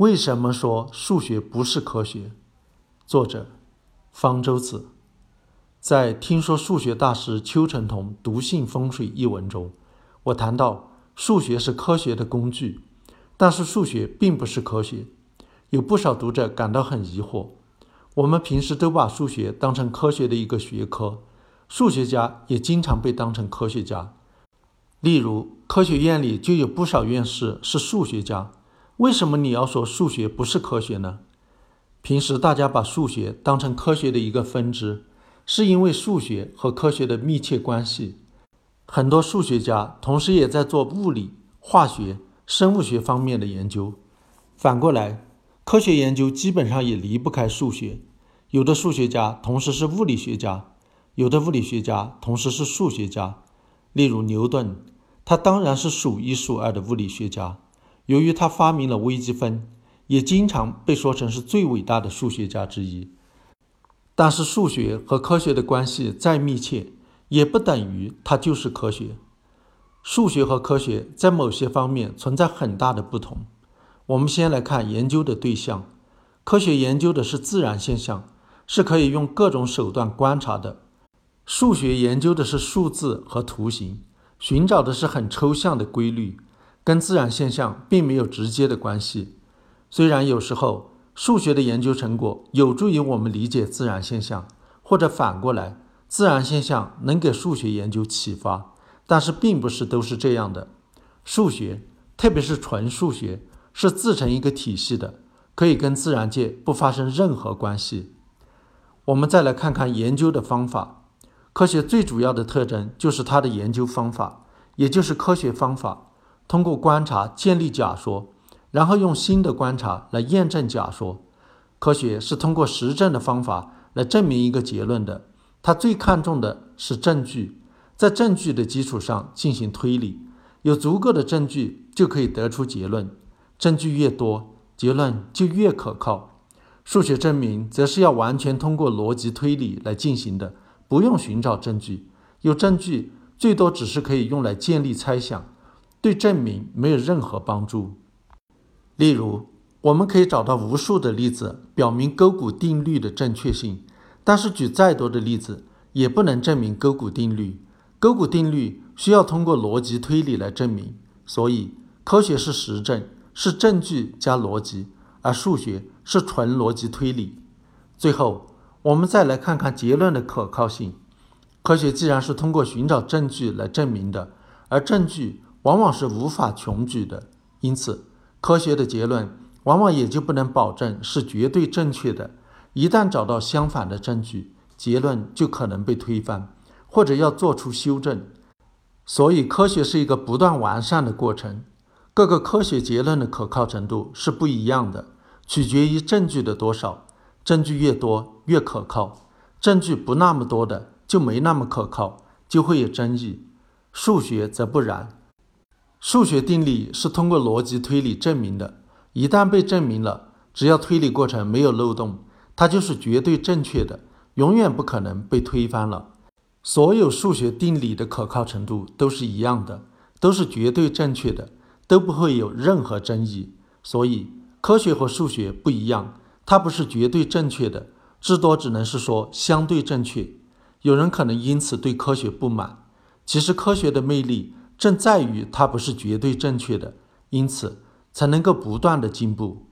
为什么说数学不是科学？作者方舟子在《听说数学大师邱成桐读信风水》一文中，我谈到数学是科学的工具，但是数学并不是科学。有不少读者感到很疑惑。我们平时都把数学当成科学的一个学科，数学家也经常被当成科学家。例如，科学院里就有不少院士是数学家。为什么你要说数学不是科学呢？平时大家把数学当成科学的一个分支，是因为数学和科学的密切关系。很多数学家同时也在做物理、化学、生物学方面的研究。反过来，科学研究基本上也离不开数学。有的数学家同时是物理学家，有的物理学家同时是数学家。例如牛顿，他当然是数一数二的物理学家。由于他发明了微积分，也经常被说成是最伟大的数学家之一。但是，数学和科学的关系再密切，也不等于它就是科学。数学和科学在某些方面存在很大的不同。我们先来看研究的对象：科学研究的是自然现象，是可以用各种手段观察的；数学研究的是数字和图形，寻找的是很抽象的规律。跟自然现象并没有直接的关系，虽然有时候数学的研究成果有助于我们理解自然现象，或者反过来，自然现象能给数学研究启发，但是并不是都是这样的。数学，特别是纯数学，是自成一个体系的，可以跟自然界不发生任何关系。我们再来看看研究的方法，科学最主要的特征就是它的研究方法，也就是科学方法。通过观察建立假说，然后用新的观察来验证假说。科学是通过实证的方法来证明一个结论的。它最看重的是证据，在证据的基础上进行推理。有足够的证据就可以得出结论，证据越多，结论就越可靠。数学证明则是要完全通过逻辑推理来进行的，不用寻找证据。有证据最多只是可以用来建立猜想。对证明没有任何帮助。例如，我们可以找到无数的例子表明勾股定律的正确性，但是举再多的例子也不能证明勾股定律。勾股定律需要通过逻辑推理来证明，所以科学是实证，是证据加逻辑，而数学是纯逻辑推理。最后，我们再来看看结论的可靠性。科学既然是通过寻找证据来证明的，而证据。往往是无法穷举的，因此科学的结论往往也就不能保证是绝对正确的。一旦找到相反的证据，结论就可能被推翻，或者要做出修正。所以，科学是一个不断完善的过程。各个科学结论的可靠程度是不一样的，取决于证据的多少。证据越多越可靠，证据不那么多的就没那么可靠，就会有争议。数学则不然。数学定理是通过逻辑推理证明的，一旦被证明了，只要推理过程没有漏洞，它就是绝对正确的，永远不可能被推翻了。所有数学定理的可靠程度都是一样的，都是绝对正确的，都不会有任何争议。所以，科学和数学不一样，它不是绝对正确的，至多只能是说相对正确。有人可能因此对科学不满，其实科学的魅力。正在于它不是绝对正确的，因此才能够不断的进步。